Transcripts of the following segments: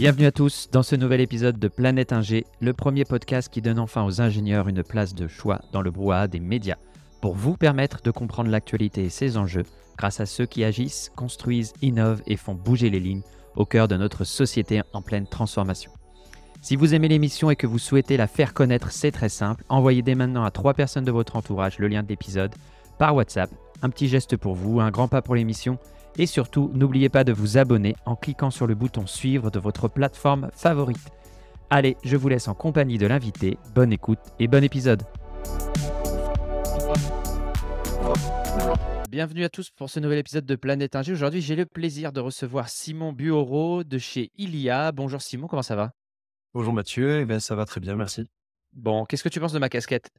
Bienvenue à tous dans ce nouvel épisode de Planète Ingé, le premier podcast qui donne enfin aux ingénieurs une place de choix dans le brouhaha des médias, pour vous permettre de comprendre l'actualité et ses enjeux grâce à ceux qui agissent, construisent, innovent et font bouger les lignes au cœur de notre société en pleine transformation. Si vous aimez l'émission et que vous souhaitez la faire connaître, c'est très simple. Envoyez dès maintenant à trois personnes de votre entourage le lien de l'épisode par WhatsApp. Un petit geste pour vous, un grand pas pour l'émission et surtout, n'oubliez pas de vous abonner en cliquant sur le bouton suivre de votre plateforme favorite. Allez, je vous laisse en compagnie de l'invité. Bonne écoute et bon épisode. Bienvenue à tous pour ce nouvel épisode de Planète Ingé. Aujourd'hui, j'ai le plaisir de recevoir Simon Bureau de chez Ilia. Bonjour Simon, comment ça va? Bonjour Mathieu, eh ben, ça va très bien, merci. Bon, qu'est-ce que tu penses de ma casquette?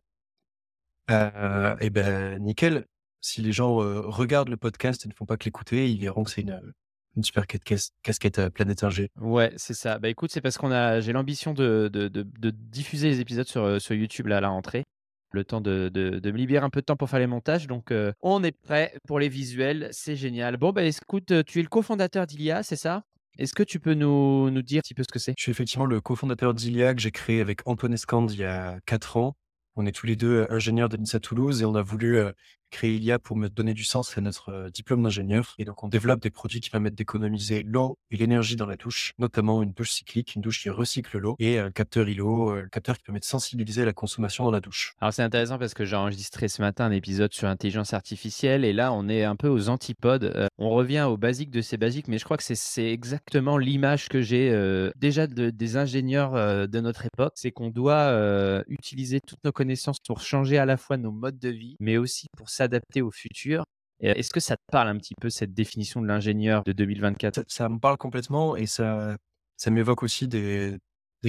Euh, eh ben, nickel. Si les gens euh, regardent le podcast et ne font pas que l'écouter, ils verront que c'est une, une super ca- cas- casquette euh, Planète Ingé. Ouais, c'est ça. Bah écoute, c'est parce qu'on a, j'ai l'ambition de, de- de- de diffuser les épisodes sur, euh, sur YouTube là, à la rentrée. Le temps de, me libérer un peu de temps pour faire les montages. Donc, euh, on est prêt pour les visuels. C'est génial. Bon, bah écoute, euh, tu es le cofondateur d'Ilia, c'est ça? Est-ce que tu peux nous, nous dire un petit peu ce que c'est? Je suis effectivement le cofondateur d'ILIA que j'ai créé avec Antoine Escande il y a quatre ans. On est tous les deux euh, ingénieurs de l'INSA Toulouse et on a voulu euh, créer ILIA pour me donner du sens à notre euh, diplôme d'ingénieur. Et donc, on développe des produits qui permettent d'économiser l'eau et l'énergie dans la douche, notamment une douche cyclique, une douche qui recycle l'eau et un capteur ILO, euh, le capteur qui permet de sensibiliser la consommation dans la douche. Alors c'est intéressant parce que j'ai enregistré ce matin un épisode sur l'intelligence artificielle et là on est un peu aux antipodes. Euh, on revient aux basiques de ces basiques, mais je crois que c'est- exactement l'image que j'ai euh, déjà de- des ingénieurs euh, de notre époque. C'est qu'on doit euh, utiliser toutes nos connaissances pour changer à la fois nos modes de vie, mais aussi pour s'adapter au futur. Euh, Est-ce que ça te parle un petit peu cette définition de l'ingénieur de 2024 Ça, ça me parle complètement et ça, ça m'évoque aussi des,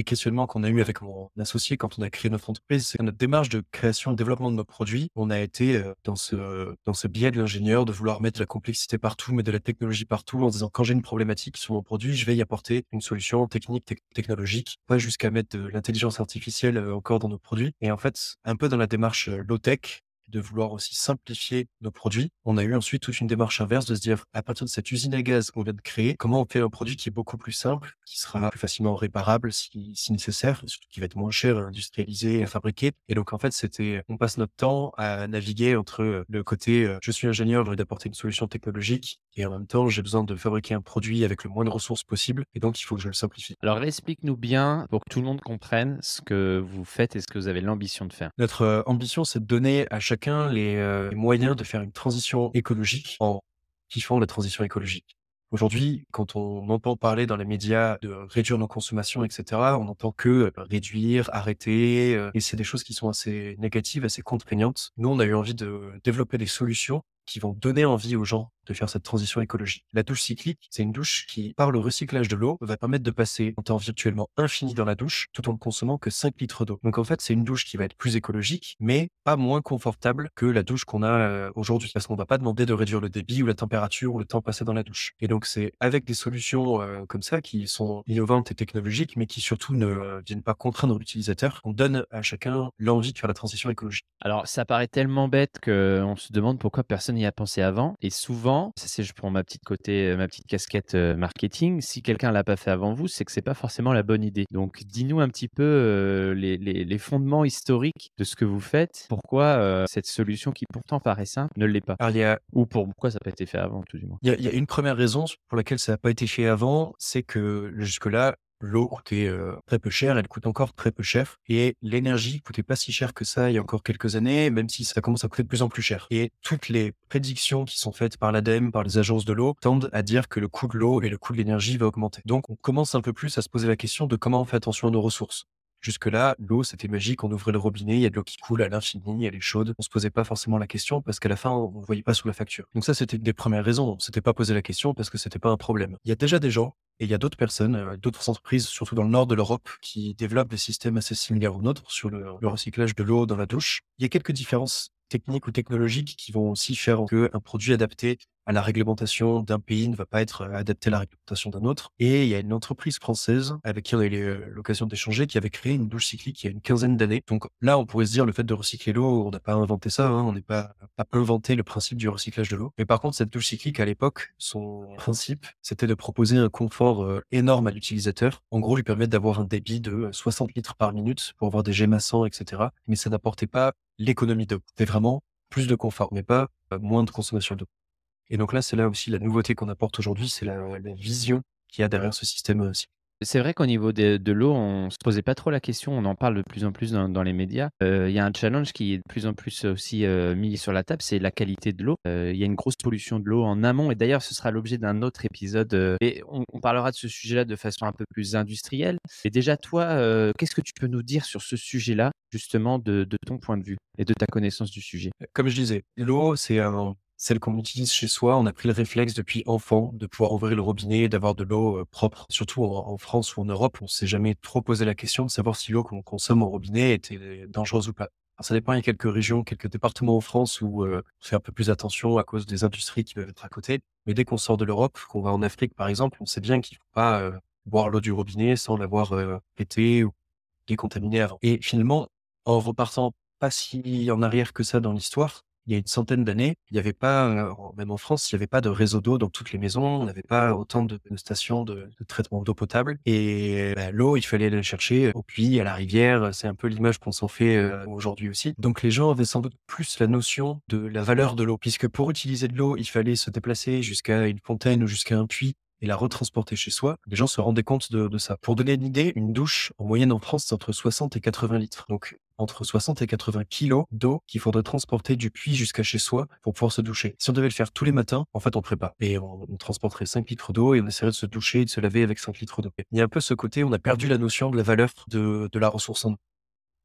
questionnements qu'on a eu avec mon associé quand on a créé notre entreprise. C'est notre démarche de création et développement de nos produits, on a été euh, dans ce, dans ce biais de l'ingénieur de vouloir mettre de la complexité partout, mettre de la technologie partout en disant quand j'ai une problématique sur mon produit, je vais y apporter une solution technique, tec- technologique, pas jusqu'à mettre de l'intelligence artificielle euh, encore dans nos produits. Et en fait, un peu dans la démarche low-tech, de vouloir aussi simplifier nos produits. On a eu ensuite toute une démarche inverse de se dire, à partir de cette usine à gaz qu'on vient de créer, comment on fait un produit qui est beaucoup plus simple, qui sera plus facilement réparable si, si nécessaire, surtout qui va être moins cher à industrialiser, à fabriquer. Et donc, en fait, c'était, on passe notre temps à naviguer entre le côté, euh, je suis ingénieur, j'ai envie d'apporter une solution technologique, et en même temps, j'ai besoin de fabriquer un produit avec le moins de ressources possible, et donc il faut que je le simplifie. Alors explique-nous bien pour que tout le monde comprenne ce que vous faites et ce que vous avez l'ambition de faire. Notre euh, ambition, c'est de donner à les, euh, les moyens de faire une transition écologique en kiffant la transition écologique. Aujourd'hui, quand on entend parler dans les médias de réduire nos consommations, etc., on entend que euh, réduire, arrêter, euh, et c'est des choses qui sont assez négatives, assez contraignantes. Nous, on a eu envie de développer des solutions qui vont donner envie aux gens de faire cette transition écologique. La douche cyclique, c'est une douche qui, par le recyclage de l'eau, va permettre de passer un temps virtuellement infini dans la douche tout en ne consommant que 5 litres d'eau. Donc en fait, c'est une douche qui va être plus écologique, mais pas moins confortable que la douche qu'on a euh, aujourd'hui. Parce qu'on va pas demander de réduire le débit ou la température ou le temps passé dans la douche. Et donc c'est avec des solutions euh, comme ça qui sont innovantes et technologiques, mais qui surtout ne euh, viennent pas contraindre l'utilisateur, qu'on donne à chacun l'envie de faire la transition écologique. Alors, ça paraît tellement bête qu'on se demande pourquoi personne n'y a pensé avant. Et souvent, ça c'est je prends ma petite côté, euh, ma petite casquette euh, marketing. Si quelqu'un l'a pas fait avant vous, c'est que c'est pas forcément la bonne idée. Donc, dis-nous un petit peu euh, les, les- les fondements historiques de ce que vous faites. Pourquoi euh, cette solution qui pourtant paraît simple ne l'est pas? Alors il y a Ou pour pourquoi ça n'a pas été fait avant, tout du moins? Il y a, il y a une première raison pour laquelle ça n'a pas été fait avant, c'est que jusque-là, l'eau coûtait très peu cher, elle coûte encore très peu cher, et l'énergie coûtait pas si cher que ça il y a encore quelques années, même si ça commence à coûter de plus en plus cher. Et toutes les prédictions qui sont faites par l'ADEME, par les agences de l'eau, tendent à dire que le coût de l'eau et le coût de l'énergie va augmenter. Donc on commence un peu plus à se poser la question de comment on fait attention à nos ressources. Jusque-là, l'eau, c'était magique, on ouvrait le robinet, il y a de l'eau qui coule à l'infini, elle est chaude. On se posait pas forcément la question parce qu'à la fin, on ne voyait pas sous la facture. Donc ça, c'était une des premières raisons. On s'était pas posé la question parce que c'était pas un problème. Il y a déjà des gens et il y a d'autres personnes, euh, d'autres entreprises, surtout dans le nord de l'Europe, qui développent des systèmes assez similaires aux nôtres sur le, le recyclage de l'eau dans la douche. Il y a quelques différences techniques ou technologiques qui vont aussi faire qu'un produit adapté à la réglementation d'un pays ne va pas être euh, adapté à la réglementation d'un autre. Et il y a une entreprise française avec qui on a eu euh, l'occasion d'échanger qui avait créé une douche cyclique il y a une quinzaine d'années. Donc là, on pourrait se dire le fait de recycler l'eau, on n'a pas inventé ça, hein, on n'est pas, inventé le principe du recyclage de l'eau. Mais par contre, cette douche cyclique à l'époque, son principe, c'était de proposer un confort euh, énorme à l'utilisateur. En gros, lui permettre d'avoir un débit de 60 litres par minute pour avoir des jets massants, etc. Mais ça n'apportait pas l'économie d'eau. C'était vraiment plus de confort, mais pas moins de consommation d'eau. Et donc là, c'est là aussi la nouveauté qu'on apporte aujourd'hui, c'est la, vision qu'il y a derrière ce système aussi. C'est vrai qu'au niveau de, l'eau, on se posait pas trop la question. On en parle de plus en plus dans, les médias. Euh, il y a un challenge qui est de plus en plus aussi euh, mis sur la table, c'est la qualité de l'eau. Euh, il y a une grosse pollution de l'eau en amont. Et d'ailleurs, ce sera l'objet d'un autre épisode. et on, parlera de ce sujet-là de façon un peu plus industrielle. Et déjà, toi, qu'est-ce que tu peux nous dire sur ce sujet-là, justement, de ton point de vue et de ta connaissance du sujet? Comme je disais, l'eau, c'est un celle qu'on utilise chez soi, on a pris le réflexe depuis enfant de pouvoir ouvrir le robinet et d'avoir de l'eau euh, propre. Surtout en, France ou en Europe, on s'est jamais trop posé la question de savoir si l'eau qu'on consomme au robinet était dangereuse ou pas. ça dépend, il y a quelques régions, quelques départements en France où euh, on fait un peu plus attention à cause des industries qui peuvent être à côté. Mais dès qu'on sort de l'Europe, qu'on va en Afrique par exemple, on sait bien qu'il faut pas euh, boire l'eau du robinet sans l'avoir pété ou décontaminée avant. Et finalement, en repartant pas si en arrière que ça dans l'histoire, il y a une centaine d'années, il n'y avait pas, même en France, il n'y avait pas de réseau d'eau dans toutes les maisons, on n'avait pas autant de, stations de, traitement d'eau potable. Et bah, l'eau, il fallait aller la chercher au puits, à la rivière. C'est un peu l'image qu'on s'en fait aujourd'hui aussi. Donc les gens avaient sans doute plus la notion de la valeur de l'eau, puisque pour utiliser de l'eau, il fallait se déplacer jusqu'à une fontaine ou jusqu'à un puits et la retransporter chez soi, les gens se rendaient compte de, ça. Pour donner une idée, une douche, en moyenne en France, c'est entre 60 et 80 litres. Donc, entre 60 et 80 kilos d'eau qu'il faudrait transporter du puits jusqu'à chez soi pour pouvoir se doucher. Si on devait le faire tous les matins, en fait, on ferait pas. Et on, transporterait 5 litres d'eau et on essaierait de se doucher et de se laver avec 5 litres d'eau. Il y a un peu ce côté, on a perdu la notion de la valeur de, de la ressource en eau.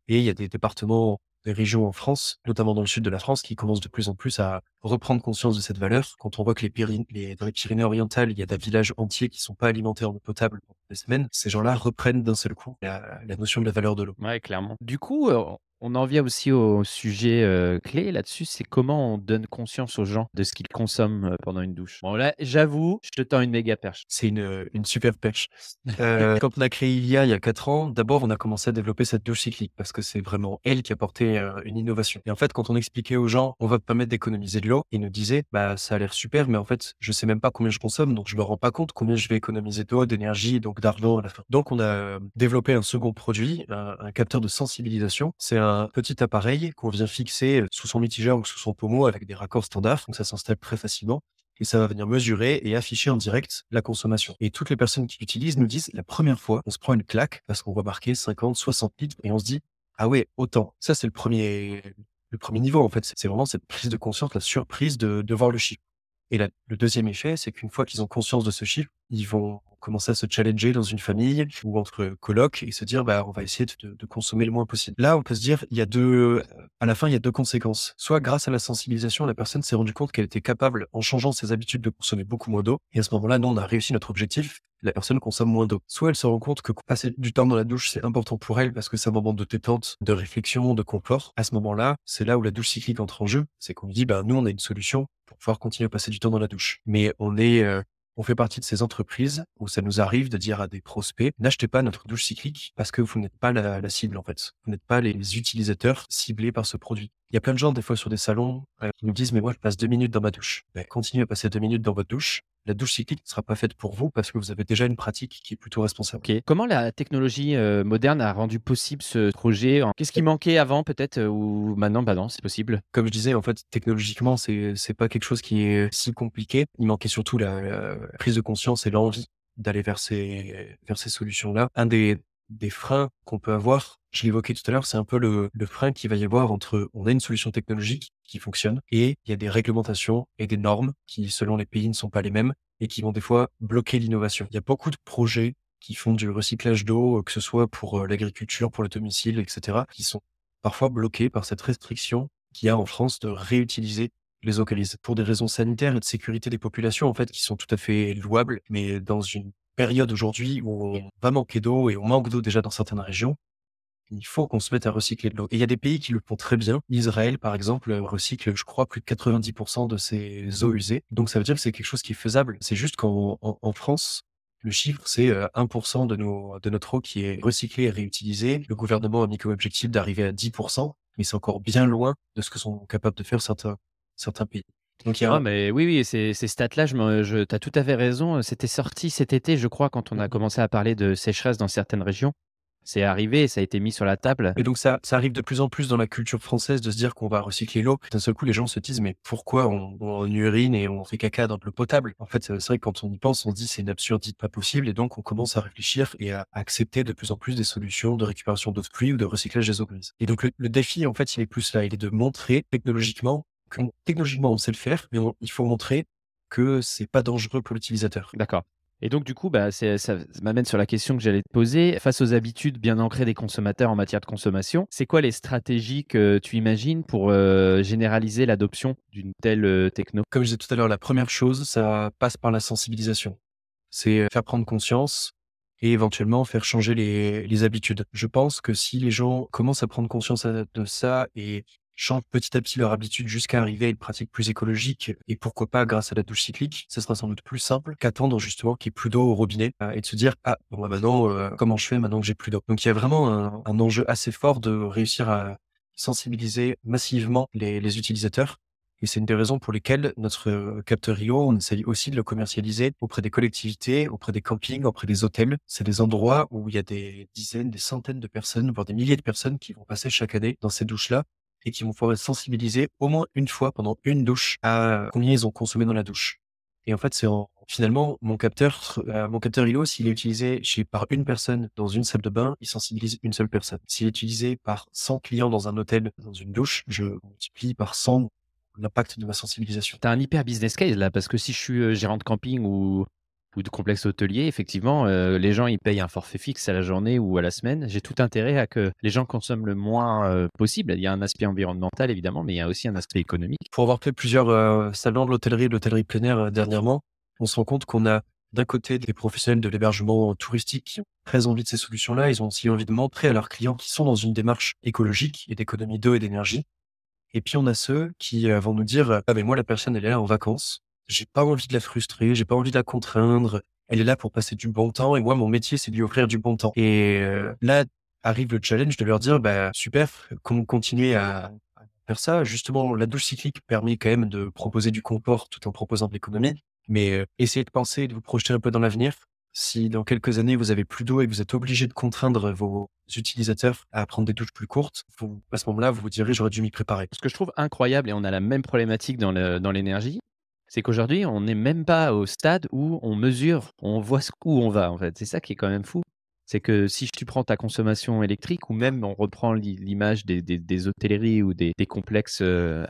Et il y a des départements régions en France, notamment dans le sud de la France, qui commencent de plus en plus à reprendre conscience de cette valeur. Quand on voit que les, les dans les Pyrénées-Orientales, il y a des villages entiers qui sont pas alimentés en eau potable des semaines, ces gens-là reprennent d'un seul coup la, notion de la valeur de l'eau. Ouais, clairement. Du coup, euh, on en vient aussi au sujet euh, clé là-dessus, c'est comment on donne conscience aux gens de ce qu'ils consomment euh, pendant une douche. Bon là, j'avoue, je te tends une méga perche. C'est une, une super perche. Euh, quand on a créé ILIA il y a quatre ans, d'abord on a commencé à développer cette douche cyclique parce que c'est vraiment elle qui a porté une innovation. Et en fait, quand on expliquait aux gens, on va te permettre d'économiser de l'eau, ils nous disaient, bah ça a l'air super, mais en fait, je sais même pas combien je consomme, donc je me rends pas compte combien je vais économiser d'eau, d'énergie, donc d'argent la fin. Donc on a développé un second produit, un, capteur de sensibilisation. C'est un petit appareil qu'on vient fixer sous son mitigeur ou sous son pommeau avec des raccords standards. Donc ça s'installe très facilement et ça va venir mesurer et afficher en direct la consommation. Et toutes les personnes qui l'utilisent nous disent la première fois, on se prend une claque parce qu'on voit marquer 50, 60 litres et on se dit ah ouais autant. Ça c'est le premier le premier niveau en fait. C'est vraiment cette prise de conscience, la surprise de voir le chiffre. Et le deuxième effet, c'est qu'une fois qu'ils ont conscience de ce chiffre, ils vont commencer à se challenger dans une famille ou entre colocs et se dire, bah, on va essayer de, de, consommer le moins possible. Là, on peut se dire, il y a deux, à la fin, il y a deux conséquences. Soit grâce à la sensibilisation, la personne s'est rendue compte qu'elle était capable, en changeant ses habitudes, de consommer beaucoup moins d'eau. Et à ce moment-là, nous, on a réussi notre objectif. La personne consomme moins d'eau. Soit elle se rend compte que passer du temps dans la douche, c'est important pour elle parce que c'est un moment de détente, de réflexion, de confort. À ce moment-là, c'est là où la douche cyclique entre en jeu. C'est qu'on dit, bah, nous, on a une solution pour pouvoir continuer à passer du temps dans la douche. Mais on est, euh, on fait partie de ces entreprises où ça nous arrive de dire à des prospects, n'achetez pas notre douche cyclique parce que vous n'êtes pas la, cible en fait. Vous n'êtes pas les utilisateurs ciblés par ce produit. Il y a plein de gens des fois sur des salons euh, qui nous disent mais moi je passe deux minutes dans ma douche. Ben, continuez à passer deux minutes dans votre douche la douche cyclique ne sera pas faite pour vous parce que vous avez déjà une pratique qui est plutôt responsable. Comment la technologie euh, moderne a rendu possible ce projet Qu'est-ce qui manquait avant peut-être euh, ou maintenant bah non, c'est possible? Comme je disais, en fait, technologiquement, c'est c'est pas quelque chose qui est si compliqué. Il manquait surtout la, prise de conscience et l'envie d'aller vers ces vers ces solutions-là. Un des des freins qu'on peut avoir, je l'évoquais tout à l'heure, c'est un peu le, frein qu'il va y avoir entre on a une solution technologique qui fonctionne et il y a des réglementations et des normes qui, selon les pays, ne sont pas les mêmes et qui vont des fois bloquer l'innovation. Il y a beaucoup de projets qui font du recyclage d'eau, que ce soit pour euh, l'agriculture, pour le domicile, etc., qui sont parfois bloqués par cette restriction qu'il y a en France de réutiliser les eaux pour des raisons sanitaires et de sécurité des populations, en fait, qui sont tout à fait louables, mais dans une période aujourd'hui où on va manquer d'eau et on manque d'eau déjà dans certaines régions, il faut qu'on se mette à recycler de l'eau. Et il y a des pays qui le font très bien. Israël, par exemple, recycle, je crois, plus de 90% de ses eaux usées. Donc ça veut dire que c'est quelque chose qui est faisable. C'est juste qu'en en, France, le chiffre, c'est 1% de, nos, de notre eau qui est recyclée et réutilisée. Le gouvernement a mis comme objectif d'arriver à 10%, mais c'est encore bien loin de ce que sont capables de faire certains, certains pays. Donc, il y a... mais oui, oui, ces, ces stats-là, je, je, tu as tout à fait raison. C'était sorti cet été, je crois, quand on a mmh commencé à parler de sécheresse dans certaines régions c'est arrivé, ça a été mis sur la table. Et donc ça, ça arrive de plus en plus dans la culture française de se dire qu'on va recycler l'eau. D'un seul coup, les gens se disent mais pourquoi on, urine et on fait caca dans de l'eau potable? En fait, c'est vrai que quand on y pense, on se dit c'est une absurdité pas possible et donc on commence à réfléchir et à accepter de plus en plus des solutions de récupération d'eau de pluie ou de recyclage des eaux grises. Et donc le, défi, en fait, il est plus là, il est de montrer technologiquement que technologiquement on sait le faire, mais il faut montrer que c'est pas dangereux pour l'utilisateur. D'accord. Et donc, du coup, bah, ça m'amène sur la question que j'allais te poser. Face aux habitudes bien ancrées des consommateurs en matière de consommation, c'est quoi les stratégies que tu imagines pour euh, généraliser l'adoption d'une telle euh, techno? Comme je disais tout à l'heure, la première chose, ça passe par la sensibilisation. C'est euh, faire prendre conscience et éventuellement faire changer les, les habitudes. Je pense que si les gens commencent à prendre conscience de ça et changent petit à petit leur habitude jusqu'à arriver à une pratique plus écologique et pourquoi pas grâce à la douche cyclique, ce sera sans doute plus simple qu'attendre justement qu'il y ait plus d'eau au robinet euh, et de se dire ah bon bah maintenant euh, comment je fais maintenant que j'ai plus d'eau? Donc il y a vraiment un, enjeu assez fort de réussir à sensibiliser massivement les, les utilisateurs et c'est une des raisons pour lesquelles notre euh, capteur IO, on essaye aussi de le commercialiser auprès des collectivités, auprès des campings, auprès des hôtels. C'est des endroits où il y a des dizaines, des centaines de personnes, voire des milliers de personnes qui vont passer chaque année dans ces douches-là et qui vont pouvoir être sensibilisés au moins une fois pendant une douche à combien ils ont consommé dans la douche. Et en fait, c'est finalement mon capteur, euh, mon capteur ILO, s'il est utilisé chez par une personne dans une salle de bain, il sensibilise une seule personne. S'il est utilisé par 100 clients dans un hôtel, dans une douche, je multiplie par 100 l'impact de ma sensibilisation. Tu as un hyper business case là, parce que si je suis euh, gérant de camping ou ou de complexe hôtelier, effectivement, euh, les gens ils payent un forfait fixe à la journée ou à la semaine. J'ai tout intérêt à que les gens consomment le moins euh, possible. Il y a un aspect environnemental évidemment, mais il y a aussi un aspect économique. Pour avoir fait plusieurs euh, salons de l'hôtellerie et de l'hôtellerie plein air dernièrement, on se rend compte qu'on a d'un côté des professionnels de l'hébergement touristique qui ont très envie de ces solutions-là. Ils ont aussi envie de montrer à leurs clients qui sont dans une démarche écologique et d'économie d'eau et d'énergie. Et puis on a ceux qui vont nous dire ah mais moi la personne elle est là en vacances j'ai pas envie de la frustrer, j'ai pas envie de la contraindre. Elle est là pour passer du bon temps et moi, mon métier, c'est de lui offrir du bon temps. Et euh, là arrive le challenge de leur dire, bah super, continuez à, faire ça? Justement, la douche cyclique permet quand même de proposer du confort tout en proposant de l'économie. Mais euh, essayez de penser, de vous projeter un peu dans l'avenir. Si dans quelques années vous avez plus d'eau et que vous êtes obligé de contraindre vos utilisateurs à prendre des douches plus courtes, à ce moment-là, vous vous direz j'aurais dû m'y préparer. Ce que je trouve incroyable, et on a la même problématique dans l'énergie, c'est qu'aujourd'hui, on n'est même pas au stade où on mesure, on voit où on va, en fait. C'est ça qui est quand même fou c'est que si tu prends ta consommation électrique, ou même on reprend l'image des, hôtelleries ou des, complexes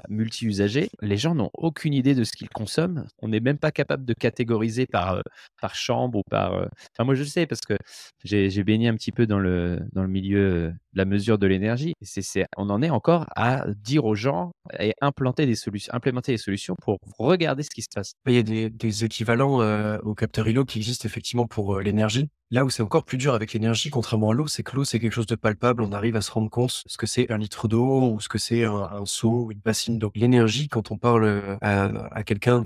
multi-usagers, les gens n'ont aucune idée de ce qu'ils consomment. On n'est même pas capable de catégoriser par, par chambre ou par... Enfin, moi, je sais parce que j'ai baigné un petit peu dans le, dans le milieu la mesure de l'énergie. On en est encore à dire aux gens et implanter des solutions, implémenter des solutions pour regarder ce qui se passe. Il y a des, équivalents au capteur ILO qui existent effectivement pour l'énergie. Là où c'est encore plus dur avec l'énergie, contrairement à l'eau, c'est que l'eau, c'est quelque chose de palpable. On arrive à se rendre compte ce que c'est un litre d'eau ou ce que c'est un, seau ou une bassine d'eau. L'énergie, quand on parle euh, à quelqu'un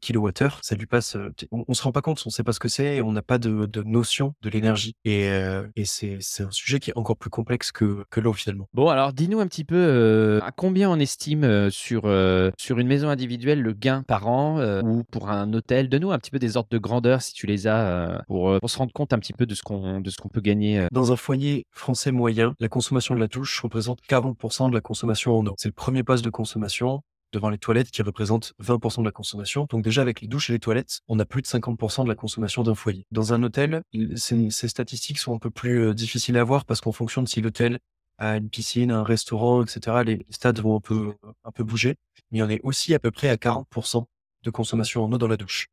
kilowattheure, ça lui passe. On, on, se rend pas compte, on sait pas ce que c'est, on n'a pas de, de, notion de l'énergie. Et, euh, et c'est, un sujet qui est encore plus complexe que, que l'eau finalement. Bon, alors dis-nous un petit peu euh, à combien on estime sur sur une maison individuelle le gain par an ou pour un hôtel? Donne-nous un petit peu des ordres de grandeur si tu les as pour, pour se rendre compte un petit peu de ce qu'on de ce qu'on peut gagner. Dans un foyer français moyen, la consommation de la douche représente 40% de la consommation en eau. C'est le premier poste de consommation devant les toilettes qui représentent 20% de la consommation. Donc déjà avec les douches et les toilettes, on a plus de 50% de la consommation d'un foyer. Dans un hôtel, ces, statistiques sont un peu plus euh, difficiles à voir parce qu'en fonction de si l'hôtel a une piscine, un restaurant, etc., les stades vont un peu, un peu bouger. Mais on est aussi à peu près à 40% de consommation en eau dans la douche.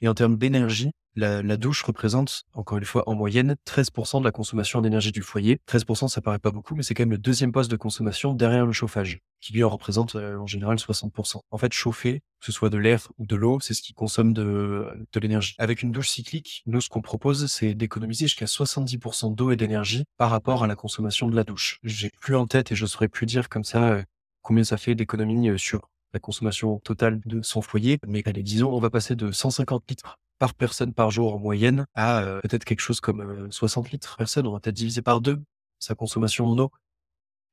Et en termes d'énergie, la, douche représente, encore une fois, en moyenne, 13% de la consommation d'énergie du foyer. 13%, ça paraît pas beaucoup, mais c'est quand même le deuxième poste de consommation derrière le chauffage, qui lui en représente euh, en général 60%. En fait, chauffer, que ce soit de l'air ou de l'eau, c'est ce qui consomme de, de l'énergie. Avec une douche cyclique, nous, ce qu'on propose, c'est d'économiser jusqu'à 70% d'eau et d'énergie par rapport à la consommation de la douche. J'ai plus en tête et je saurais plus dire comme ça euh, combien ça fait d'économie euh, sur la consommation totale de son foyer. Mais allez, disons, on va passer de 150 litres par personne par jour en moyenne à euh, peut-être quelque chose comme 60 euh, litres par personne. On va peut-être diviser par deux sa consommation en eau.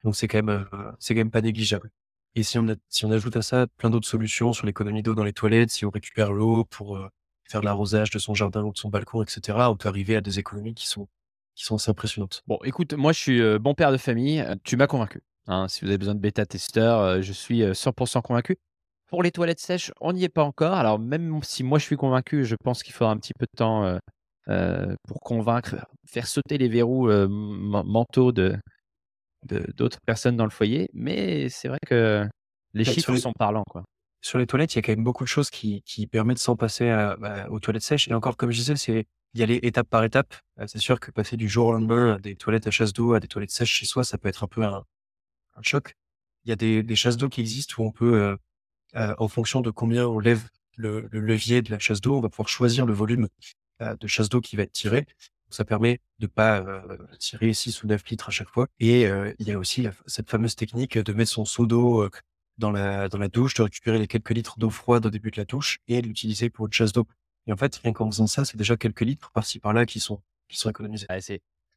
Donc c'est quand même euh, c'est quand même pas négligeable. Et si on si on ajoute à ça plein d'autres solutions sur l'économie d'eau dans les toilettes, si on récupère l'eau pour faire de l'arrosage de son jardin ou de son balcon, etc., on peut arriver à des économies qui sont qui sont assez impressionnantes. Bon, écoute, moi je suis bon père de famille. Tu m'as convaincu. Hein. si vous avez besoin de bêta-testeurs, je suis 100% convaincu. Pour les toilettes sèches, on n'y est pas encore. Alors même si moi je suis convaincu, je pense qu'il faudra un petit peu de temps euh, euh, pour convaincre, faire sauter les verrous euh, mentaux de d'autres personnes dans le foyer. Mais c'est vrai que les chiffres sont parlants. Quoi. Sur les toilettes, il y a quand même beaucoup de choses qui, qui permettent sans passer bah, aux toilettes sèches. Et encore, comme je disais, c'est y aller étape par étape. C'est sûr que passer du jour au lendemain à des toilettes à chasse d'eau à des toilettes sèches chez soi, ça peut être un peu un, choc. Il y a des, chasses d'eau qui existent où on peut euh, en fonction de combien on lève le, levier de la chasse d'eau, on va pouvoir choisir le volume euh, de chasse d'eau qui va être tiré. Ça permet de pas euh, tirer 6 ou 9 litres à chaque fois. Et il y a aussi cette fameuse technique de mettre son seau d'eau dans la, dans la douche, de récupérer les quelques litres d'eau froide au début de la douche et l'utiliser pour une chasse d'eau. Et en fait, rien qu'en faisant ça, c'est déjà quelques litres par-ci par-là qui sont, qui sont économisés.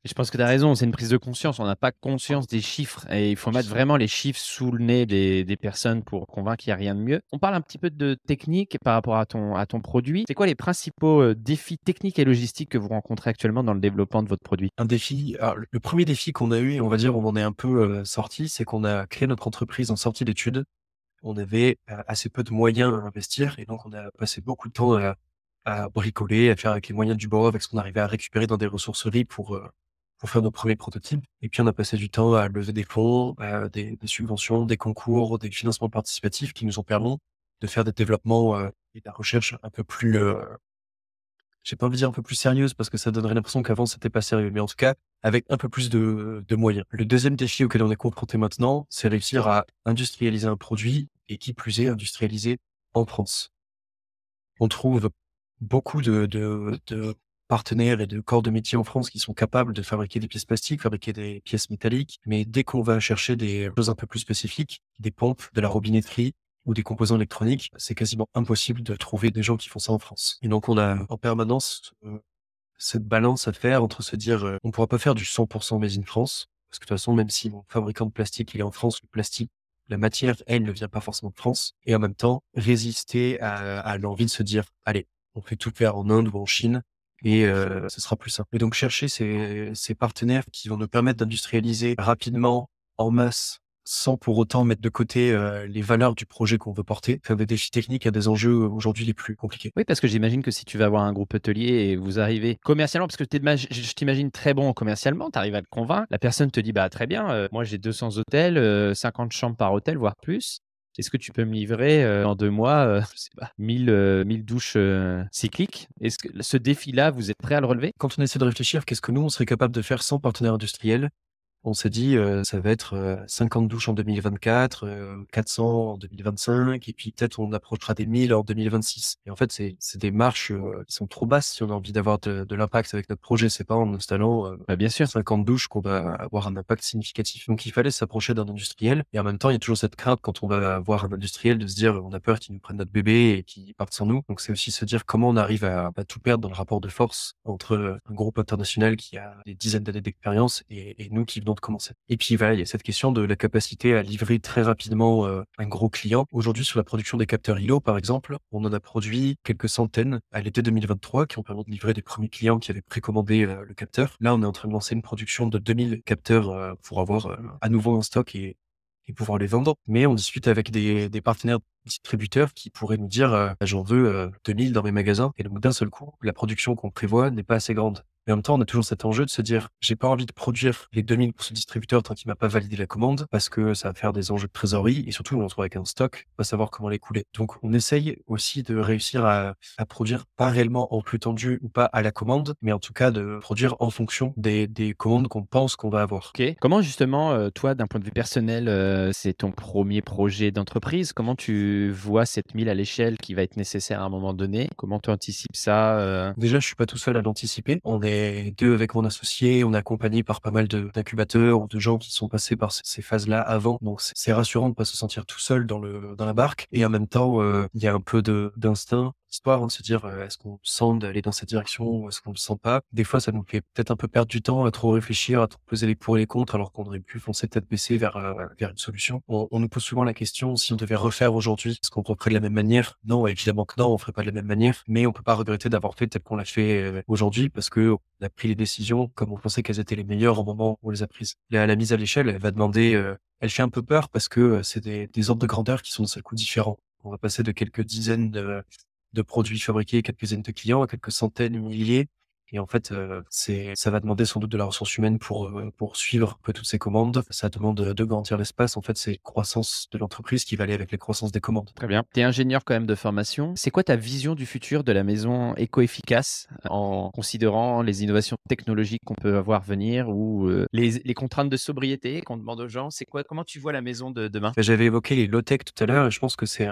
Je pense que tu as raison, c'est une prise de conscience. On n'a pas conscience des chiffres et il faut mettre vraiment les chiffres sous le nez des, personnes pour convaincre qu'il n'y a rien de mieux. On parle un petit peu de technique par rapport à ton, à ton produit. C'est quoi les principaux euh, défis techniques et logistiques que vous rencontrez actuellement dans le développement de votre produit? Un défi, le premier défi qu'on a eu, on va dire, on en est un peu euh, sorti, c'est qu'on a créé notre entreprise en sortie d'études. On avait euh, assez peu de moyens à investir et donc on a passé beaucoup de temps à, à bricoler, à faire avec les moyens du bord, avec ce qu'on arrivait à récupérer dans des ressourceries pour pour faire nos premiers prototypes. Et puis on a passé du temps à lever des fonds, des, des, subventions, des concours, des financements participatifs qui nous ont permis de faire des développements euh, et de la recherche un peu plus, euh, j'ai pas envie de dire un peu plus sérieuse parce que ça donnerait l'impression qu'avant c'était pas sérieux, mais en tout cas avec un peu plus de, de moyens. Le deuxième défi auquel on est confronté maintenant, c'est réussir à industrialiser un produit et qui plus est industrialiser en France. On trouve beaucoup de, de, de partenaires et de corps de métier en France qui sont capables de fabriquer des pièces plastiques, fabriquer des pièces métalliques. Mais dès qu'on va chercher des choses un peu plus spécifiques, des pompes, de la robinetterie ou des composants électroniques, c'est quasiment impossible de trouver des gens qui font ça en France. Et donc on a en permanence euh, cette balance à faire entre se dire euh, on pourra pas faire du 100% made in France parce que de toute façon même si mon fabricant de plastique il est en France, le plastique la matière, elle, ne vient pas forcément de France. Et en même temps, résister à, à l'envie de se dire, allez, on fait tout faire en Inde ou en Chine et euh, ce sera plus simple. Et donc chercher ces, ces partenaires qui vont nous permettre d'industrialiser rapidement, en masse, sans pour autant mettre de côté euh, les valeurs du projet qu'on veut porter, faire des défis techniques à des enjeux aujourd'hui les plus compliqués. Oui, parce que j'imagine que si tu vas avoir un groupe hôtelier et vous arrivez commercialement, parce que je t'imagine très bon commercialement, tu arrives à le convaincre, la personne te dit bah très bien, euh, moi j'ai 200 hôtels, 50 chambres par hôtel, voire plus. Est-ce que tu peux me livrer en deux mois, pas, 1000, 1000 douches cycliques? Est-ce que ce défi-là, vous êtes prêt à le relever? Quand on essaie de réfléchir, qu'est-ce que nous, on serait capable de faire sans partenaire industriel on s'est dit euh, ça va être euh, 50 douches en 2024, euh, 400 en 2025 et puis peut-être on approchera des 1000 en 2026. Et en fait c'est c'est des marches euh, qui sont trop basses si on a envie d'avoir de, de l'impact avec notre projet, c'est pas en installant bah, bien sûr 50 douches qu'on va avoir un impact significatif. Donc il fallait s'approcher d'un industriel et en même temps il y a toujours cette crainte quand on va voir un industriel de se dire on a peur qu'il nous prenne notre bébé et qu'il parte sans nous. Donc c'est aussi se dire comment on arrive à, à, tout perdre dans le rapport de force entre un groupe international qui a des dizaines d'années d'expérience et, et nous qui de commencer. Et puis voilà, il y a cette question de la capacité à livrer très rapidement euh, un gros client. Aujourd'hui, sur la production des capteurs ILO, par exemple, on en a produit quelques centaines à l'été 2023 qui ont permis de livrer des premiers clients qui avaient précommandé euh, le capteur. Là, on est en train de lancer une production de 2000 capteurs euh, pour avoir à nouveau un stock et, et pouvoir les vendre. Mais on discute avec des, des partenaires distributeurs qui pourraient nous dire j'en veux 2000 dans mes magasins. Et donc d'un seul coup, la production qu'on prévoit n'est pas assez grande Mais en même temps, on a toujours cet enjeu de se dire, j'ai pas envie de produire les 2000 pour ce distributeur tant qu'il m'a pas validé la commande parce que ça va faire des enjeux de trésorerie et surtout, on se retrouve avec un stock, on va savoir comment l'écouler. Donc, on essaye aussi de réussir à, à, produire pas réellement en plus tendu ou pas à la commande, mais en tout cas de produire en fonction des, des commandes qu'on pense qu'on va avoir. Ok. Comment justement, euh, toi, d'un point de vue personnel, euh, c'est ton premier projet d'entreprise? Comment tu vois cette mille à l'échelle qui va être nécessaire à un moment donné? Comment tu anticipes ça euh? Déjà, je suis pas tout seul à l'anticiper. On est deux avec mon associé. On est accompagné par pas mal d'incubateurs ou de gens qui sont passés par ces phases-là avant. Donc, c'est rassurant de pas se sentir tout seul dans le dans la barque. Et en même temps, il y a un peu d'instinct histoire, de se dire est-ce qu'on sent d'aller dans cette direction ou est-ce qu'on le sent pas? Des fois, ça nous fait peut-être un peu perdre du temps à trop réfléchir, à trop poser les pour et les contre, alors qu'on aurait pu foncer tête baissée vers vers une solution. On, nous pose souvent la question si on devait refaire aujourd'hui, est-ce qu'on referait de la même manière? Non, évidemment que non, on ferait pas de la même manière, mais on peut pas regretter d'avoir fait tel qu'on l'a fait aujourd'hui parce que on a pris les décisions comme on pensait qu'elles étaient les meilleures au moment où on les a prises. La, la mise à l'échelle, elle va demander, elle fait un peu peur parce que c'est des, des ordres de grandeur qui sont de seul coup différents. On va passer de quelques dizaines de, de produits fabriqués, quelques dizaines de clients, à quelques centaines, milliers. Et en fait, euh, c'est, ça va demander sans doute de la ressource humaine pour, euh, pour suivre un peu toutes ces commandes. Ça demande de grandir l'espace. En fait, c'est croissance de l'entreprise qui va aller avec les croissances des commandes. Très bien. Tu es ingénieur quand même de formation. C'est quoi ta vision du futur de la maison éco-efficace en considérant les innovations technologiques qu'on peut avoir venir ou euh, les, les, contraintes de sobriété qu'on demande aux gens? C'est quoi Comment tu vois la maison de demain? J'avais évoqué les low-tech tout à l'heure et je pense que c'est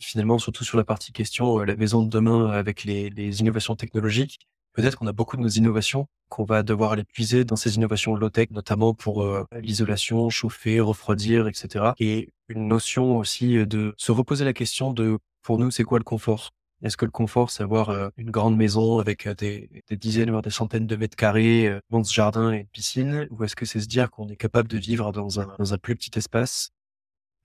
finalement, surtout sur la partie question, la maison de demain avec les, les innovations technologiques peut-être qu'on a beaucoup de nos innovations qu'on va devoir aller puiser dans ces innovations low-tech, notamment pour euh, l'isolation, chauffer, refroidir, etc. Et une notion aussi de se reposer la question de, pour nous, c'est quoi le confort? Est-ce que le confort, c'est avoir euh, une grande maison avec euh, des, dizaines, voire des centaines de mètres carrés, euh, bon jardin et une piscine? Ou est-ce que c'est se dire qu'on est capable de vivre dans un plus petit espace?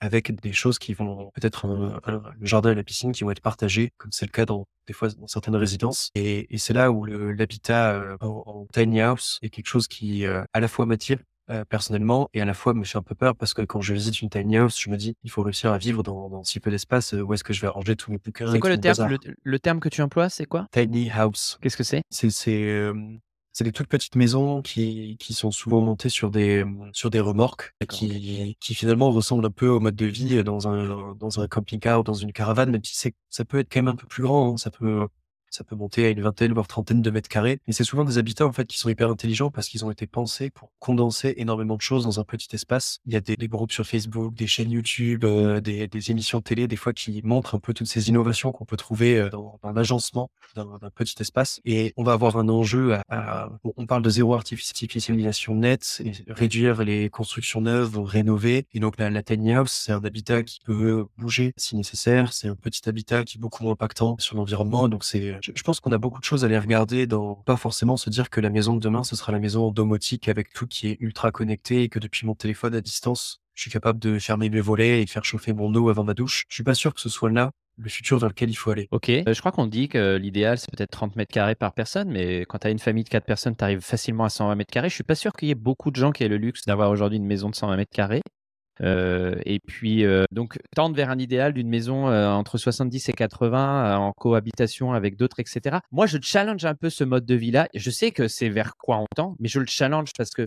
Avec des choses qui vont peut-être le jardin et la piscine qui vont être partagés, comme c'est le cas dans des fois dans certaines résidences. Et, et c'est là où l'habitat euh, en, tiny house est quelque chose qui euh, à la fois m'attire euh, personnellement et à la fois me fait un peu peur parce que quand je visite une tiny house, je me dis il faut réussir à vivre dans, dans si peu d'espace. où est-ce que je vais ranger tous mes bouquins C'est quoi le terme, le, terme que tu emploies C'est quoi? Tiny house. Qu'est-ce que c'est? C'est c'est des toutes petites maisons qui, qui sont souvent montées sur des, sur des remorques qui, qui finalement ressemblent un peu au mode de vie dans un, dans un camping-car ou dans une caravane, même si c'est, ça peut être quand même un peu plus grand. Hein. Ça peut, ça peut monter à une vingtaine, voire trentaine de mètres carrés. Et c'est souvent des habitats, en fait, qui sont hyper intelligents parce qu'ils ont été pensés pour condenser énormément de choses dans un petit espace. Il y a des, des groupes sur Facebook, des chaînes YouTube, euh, des, des, émissions télé, des fois, qui montrent un peu toutes ces innovations qu'on peut trouver euh, dans, dans l'agencement d'un petit espace. Et on va avoir un enjeu à, on parle de zéro artificialisation nette, et réduire les constructions neuves, rénover. Et donc, la, la tiny house, c'est un habitat qui peut bouger si nécessaire. C'est un petit habitat qui est beaucoup moins impactant sur l'environnement. Donc, c'est je, pense qu'on a beaucoup de choses à aller regarder dans pas forcément se dire que la maison de demain, ce sera la maison domotique avec tout qui est ultra connecté et que depuis mon téléphone à distance, je suis capable de fermer mes volets et faire chauffer mon eau avant ma douche. Je suis pas sûr que ce soit là le futur vers lequel il faut aller. Ok, euh, je crois qu'on dit que l'idéal c'est peut-être 30 mètres carrés par personne, mais quand tu une famille de 4 personnes, tu arrives facilement à 120 mètres carrés. Je suis pas sûr qu'il y ait beaucoup de gens qui aient le luxe d'avoir aujourd'hui une maison de 120 mètres carrés. Euh, et puis, euh, donc, tendre vers un idéal d'une maison euh, entre 70 et 80 en cohabitation avec d'autres, etc. Moi, je challenge un peu ce mode de vie-là. Je sais que c'est vers quoi on tend, mais je le challenge parce que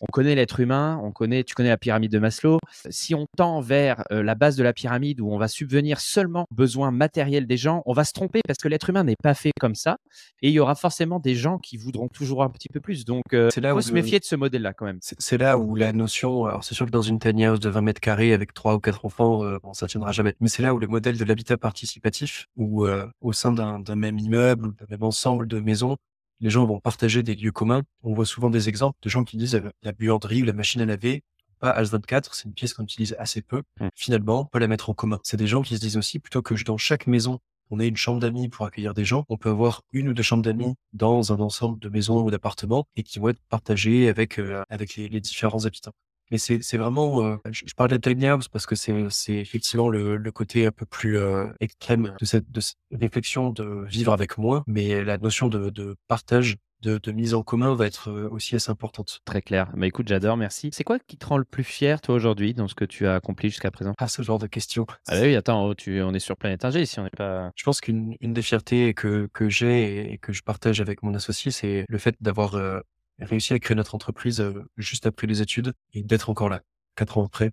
on connaît l'être humain, on connaît, tu connais la pyramide de Maslow. Si on tend vers euh, la base de la pyramide où on va subvenir seulement aux besoins matériels des gens, on va se tromper parce que l'être humain n'est pas fait comme ça. Et il y aura forcément des gens qui voudront toujours un petit peu plus. Donc, il euh, faut se méfier de ce modèle-là quand même. C'est là où la notion, alors c'est sûr que dans une tiny house de 20 mètres carrés avec trois ou quatre enfants, euh, bon, ça tiendra jamais. Mais c'est là où le modèle de l'habitat participatif, où au sein d'un même immeuble ou d'un même ensemble de maisons, les gens vont partager des lieux communs. On voit souvent des exemples de gens qui disent euh, la buanderie ou la machine à laver, pas H24, c'est une pièce qu'on utilise assez peu. Mmh. Finalement, on peut la mettre en commun. C'est des gens qui se disent aussi, plutôt que dans chaque maison, on ait une chambre d'amis pour accueillir des gens, on peut avoir une ou deux chambres d'amis dans un ensemble de maisons ou d'appartements et qui vont être partagées avec, euh, avec les, différents habitants. Mais c'est, vraiment, euh, je, parle de tiny house parce que c'est, effectivement le, le côté un peu plus euh, extrême de cette, de cette réflexion de vivre avec moi, mais la notion de, de partage de, de mise en commun va être euh, aussi assez importante. Très clair. Mais écoute, j'adore, merci. C'est quoi qui te rend le plus fier, toi, aujourd'hui, dans ce que tu as accompli jusqu'à présent? Ah, ce genre de questions. Ah oui, attends, oh, tu, on est sur Planète Ingé ici, on n'est pas... Je pense qu'une une des fiertés que, que j'ai et que je partage avec mon associé, c'est le fait d'avoir euh, réussi à créer notre entreprise euh, juste après les études et d'être encore là, quatre ans après.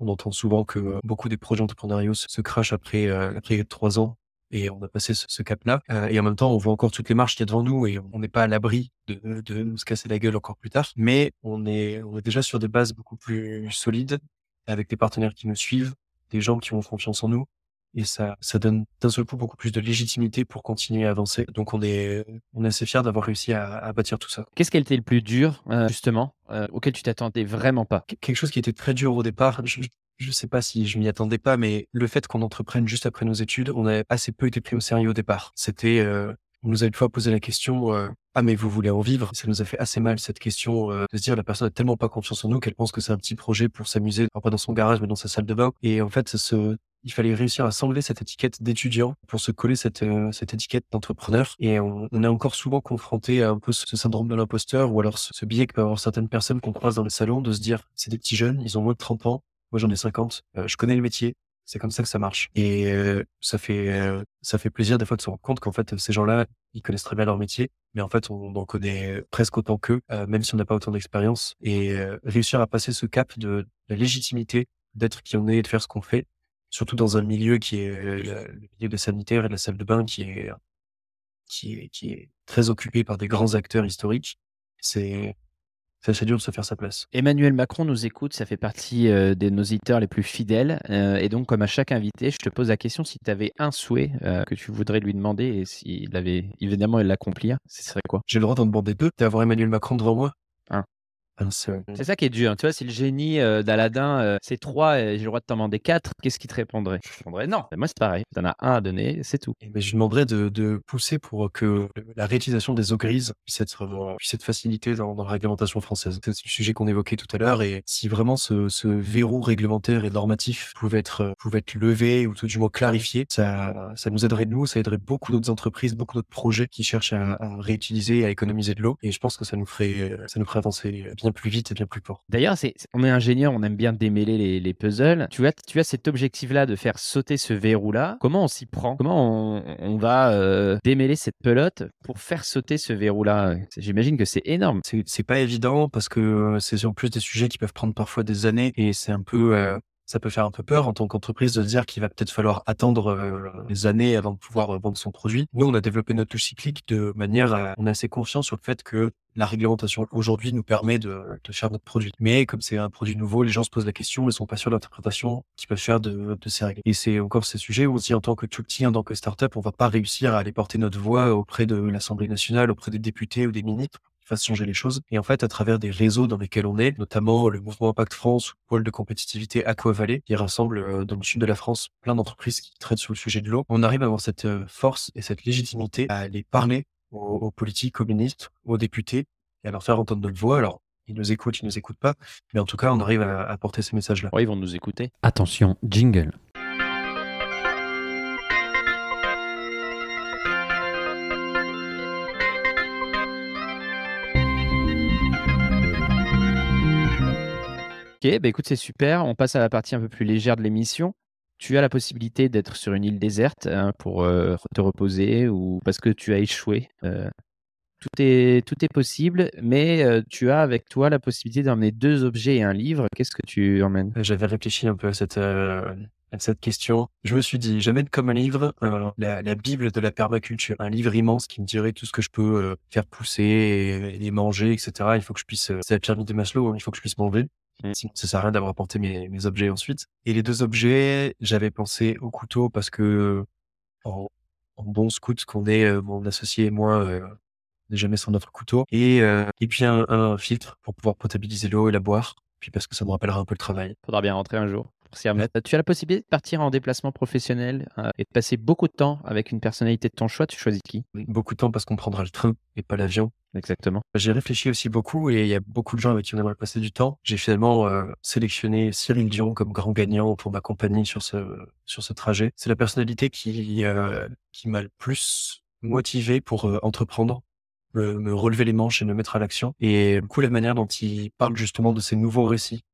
On entend souvent que euh, beaucoup des projets entrepreneuriaux se, crachent après, euh, après trois ans et on a passé ce, cap-là. Et en même temps, on voit encore toutes les marches qu'il y a devant nous et on n'est pas à l'abri de, de nous se casser la gueule encore plus tard. Mais on est, on est déjà sur des bases beaucoup plus solides avec des partenaires qui nous suivent, des gens qui ont confiance en nous. Et ça, ça donne d'un seul coup beaucoup plus de légitimité pour continuer à avancer. Donc on est, on est assez fiers d'avoir réussi à, à bâtir tout ça. Qu'est-ce qui a été le plus dur, euh, justement, euh, auquel tu t'attendais vraiment pas? Qu- Quelque chose qui était très dur au départ, je, je sais pas si je m'y attendais pas, mais le fait qu'on entreprenne juste après nos études, on a assez peu été pris au sérieux au départ. C'était, euh, on nous a une fois posé la question, euh, ah mais vous voulez en vivre? Ça nous a fait assez mal cette question euh, de se dire la personne a tellement pas confiance en nous qu'elle pense que c'est un petit projet pour s'amuser, alors pas dans son garage mais dans sa salle de bain. Et en fait, ça se, il fallait réussir à s'enlever cette étiquette d'étudiant pour se coller cette, euh, cette étiquette d'entrepreneur. Et on, est encore souvent confronté à un peu ce, syndrome de l'imposteur ou alors ce, ce biais que peuvent avoir certaines personnes qu'on croise dans les salons de se dire c'est des petits jeunes, ils ont moins de 30 ans, moi j'en ai 50, euh, je connais le métier, c'est comme ça que ça marche. Et euh, ça fait ça fait plaisir des fois de se rendre compte qu'en fait ces gens-là, ils connaissent très bien leur métier, mais en fait on en connaît presque autant qu'eux, même si on n'a pas autant d'expérience. Et réussir à passer ce cap de la légitimité d'être qui on est et de faire ce qu'on fait, surtout dans un milieu qui est euh, le milieu de sanitaire et de la salle de bain qui est qui est qui est très occupé par des grands acteurs historiques. C'est c'est assez dur de se faire sa place. Emmanuel Macron nous écoute, ça fait partie euh, de nos auditeurs les plus fidèles. euh, et donc, comme à chaque invité, je te pose la question si tu avais un souhait euh, que tu voudrais lui demander et s'il avait évidemment il l'accomplir, ce serait quoi? J'ai le droit d'en demander deux? D'avoir Emmanuel Macron devant moi? Un. Seul. C'est ça qui est dur. Tu vois, si le génie euh, d'Aladin, euh, c'est trois et j'ai le droit de t'en demander quatre, qu'est-ce qui te répondrait? Je répondrais non. Moi, c'est pareil. Tu en as un à donner, c'est tout. Et ben, je lui demanderais de, de pousser pour que la réutilisation des eaux grises puisse être, euh, puisse être facilitée dans, dans la réglementation française. C'est le sujet qu'on évoquait tout à l'heure et si vraiment ce, ce verrou réglementaire et normatif pouvait être, pouvait être levé ou tout du moins clarifié, ça, ça nous aiderait nous, ça aiderait beaucoup d'autres entreprises, beaucoup d'autres projets qui cherchent à, à réutiliser et à économiser de l'eau. Et je pense que ça nous ferait, ça nous ferait avancer bien plus vite et bien plus fort. D'ailleurs, c'est, on est ingénieur, on aime bien démêler les, les puzzles. Tu as, tu as cet objectif-là de faire sauter ce verrou-là. Comment on s'y prend? Comment on, on va euh, démêler cette pelote pour faire sauter ce verrou-là? J'imagine que c'est énorme. C'est c'est pas évident parce que euh, c'est en plus des sujets qui peuvent prendre parfois des années et c'est un peu euh, ça peut faire un peu peur en tant qu'entreprise de dire qu'il va peut-être falloir attendre euh, des années avant de pouvoir euh, vendre son produit. Nous, on a développé notre touche cyclique de manière à, on est assez confiant sur le fait que la réglementation aujourd'hui nous permet de, de faire notre produit. Mais comme c'est un produit nouveau, les gens se posent la question, ils sont pas sûrs de l'interprétation qu'ils peuvent faire de, de ces règles. Et c'est encore ces sujets où dit en tant que tout petit, en tant que startup, on va pas réussir à aller porter notre voix auprès de l'Assemblée nationale, auprès des députés ou des ministres qui fassent changer les choses. Et en fait, à travers des réseaux dans lesquels on est, notamment le mouvement Impact France ou le pôle de compétitivité Aqua Valley, qui rassemble euh, dans le sud de la France plein d'entreprises qui traitent sur le sujet de l'eau, on arrive à avoir cette euh, force et cette légitimité à aller parler aux, aux politiques, aux ministres, aux députés et à leur faire entendre notre voix. Alors, ils nous écoutent, ils nous écoutent pas, mais en tout cas, on arrive à, à porter ces messages-là. Ouais, ils vont nous écouter. Attention, jingle. Ok, bah écoute, c'est super. On passe à la partie un peu plus légère de l'émission. Tu as la possibilité d'être sur une île déserte hein, pour euh, te reposer ou parce que tu as échoué. Euh, tout, est, tout est possible, mais euh, tu as avec toi la possibilité d'emmener deux objets et un livre. Qu'est-ce que tu emmènes? J'avais réfléchi un peu à cette, à cette question. Je me suis dit, j'amène comme un livre la, Bible de la permaculture, un livre immense qui me dirait tout ce que je peux faire pousser et, et manger, etc. Il faut que je puisse, c'est la pyramide de Maslow, hein, il faut que je puisse manger. Mm. Sinon, ça sert à rien d'avoir apporté mes, mes objets ensuite. Et les deux objets, j'avais pensé au couteau parce que en, en bon scout qu'on est, euh, mon associé et moi, euh, on n'est jamais sans notre couteau. Et, euh, et puis un, un filtre pour pouvoir potabiliser l'eau et la boire. Puis parce que ça me rappellera un peu le travail. Faudra bien rentrer un jour remettre. Tu as la possibilité de partir en déplacement professionnel euh, et de passer beaucoup de temps avec une personnalité de ton choix. Tu choisis qui? Beaucoup de temps parce qu'on prendra le train et pas l'avion. Exactement. J'ai réfléchi aussi beaucoup et il y a beaucoup de gens avec qui on aimerait passer du temps. J'ai finalement euh, sélectionné Cyril Dion comme grand gagnant pour m'accompagner sur ce sur ce trajet. C'est la personnalité qui euh, qui m'a le plus motivé pour euh, entreprendre me, relever les manches et me mettre à l'action. Et du coup, la manière dont il parle justement de ces nouveaux récits,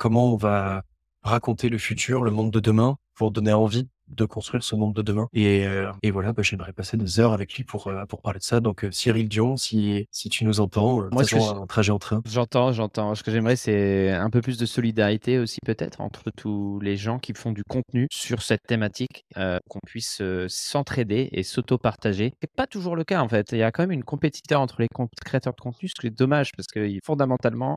comment on va raconter le futur, le monde de demain, pour donner envie de construire ce monde de demain. Et, euh, et voilà, bah, j'aimerais passer des heures avec lui pour, euh, pour parler de ça. Donc, euh, Cyril Dion, si, si tu nous entends, moi, un trajet en train. J'entends, j'entends. Ce que j'aimerais, c'est un peu plus de solidarité aussi, peut-être, entre tous les gens qui font du contenu sur cette thématique, qu'on puisse s'entraider et s'auto-partager. C'est pas toujours le cas, en fait. Il y a quand même une compétiteur entre les créateurs de contenu, ce qui est dommage, parce que fondamentalement,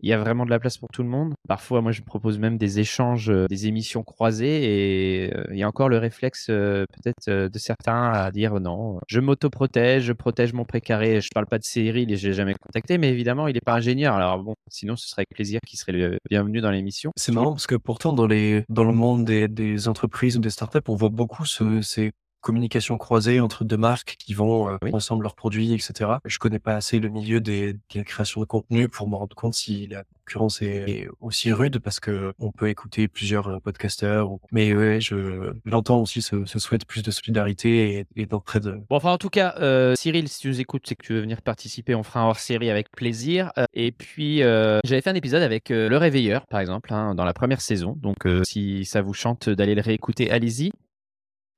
il y a vraiment de la place pour tout le monde. Parfois, moi, je propose même des échanges, euh, des émissions croisées, et euh, il y a encore le réflexe euh, peut-être de certains à dire non, je m'auto-protège, je protège mon précaré. Je parle pas de Cyril et je l'ai jamais contacté, mais évidemment, il n'est pas ingénieur. Alors bon, sinon, ce serait avec plaisir qu'il serait le bienvenu dans l'émission. C'est marrant parce que pourtant, dans, les, dans le monde des, des entreprises ou des startups, on voit beaucoup ce, ces communication croisée entre deux marques qui vont euh, ensemble leurs produits, etc. Je connais pas assez le milieu des, de la création de contenu pour me rendre compte si la concurrence est, aussi rude parce que on peut écouter plusieurs euh, podcasteurs. Mais ouais, je l'entends aussi ce, ce, souhait plus de solidarité et, et d'entraide. Bon, enfin, en tout cas, euh, Cyril, si tu nous écoutes, c'est que tu veux venir participer, on fera un hors-série avec plaisir. et puis, j'avais fait un épisode avec Le Réveilleur, par exemple, hein, dans la première saison. Donc, si ça vous chante d'aller le réécouter, allez-y.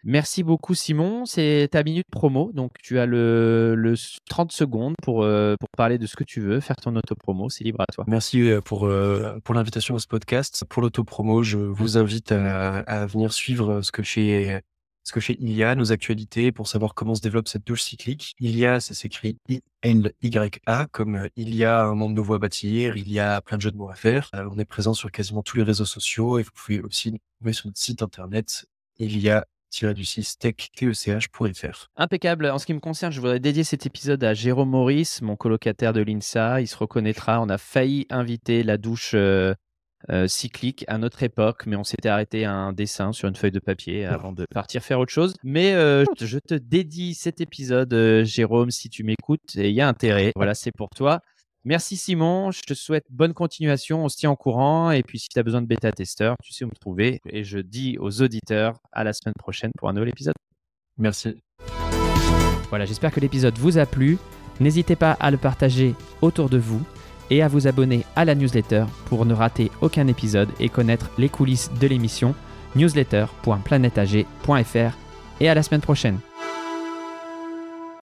Merci beaucoup Simon, c'est ta minute promo, donc tu as le, 30 secondes pour, euh, pour parler de ce que tu veux, faire ton auto-promo, c'est libre à toi. Merci euh, pour, euh, pour l'invitation à ce podcast. Pour l'auto-promo, je vous invite à, venir suivre ce que fait ce que fait Ilia, nos actualités, pour savoir comment se développe cette douche cyclique. Ilia, ça s'écrit I-N-Y-A, comme il y a un monde de voix à bâtir, il y a plein de jeux de mots à faire. on est présent sur quasiment tous les réseaux sociaux et vous pouvez aussi nous trouver sur notre site internet. Il y a du 6 tech.tech.fr. Impeccable. En ce qui me concerne, je voudrais dédier cet épisode à Jérôme Maurice, mon colocataire de l'INSA. Il se reconnaîtra. On a failli inviter la douche euh, euh, cyclique à notre époque, mais on s'était arrêté à un dessin sur une feuille de papier avant de partir faire autre chose. Mais euh, je te dédie cet épisode, Jérôme, si tu m'écoutes, et il y a intérêt. Voilà, c'est pour toi. Merci Simon, je te souhaite bonne continuation, on se tient au courant et puis si tu as besoin de bêta-testeurs, tu sais où me trouver et je dis aux auditeurs à la semaine prochaine pour un nouvel épisode. Merci. Voilà, j'espère que l'épisode vous a plu. N'hésitez pas à le partager autour de vous et à vous abonner à la newsletter pour ne rater aucun épisode et connaître les coulisses de l'émission newsletter.planetag.fr et à la semaine prochaine.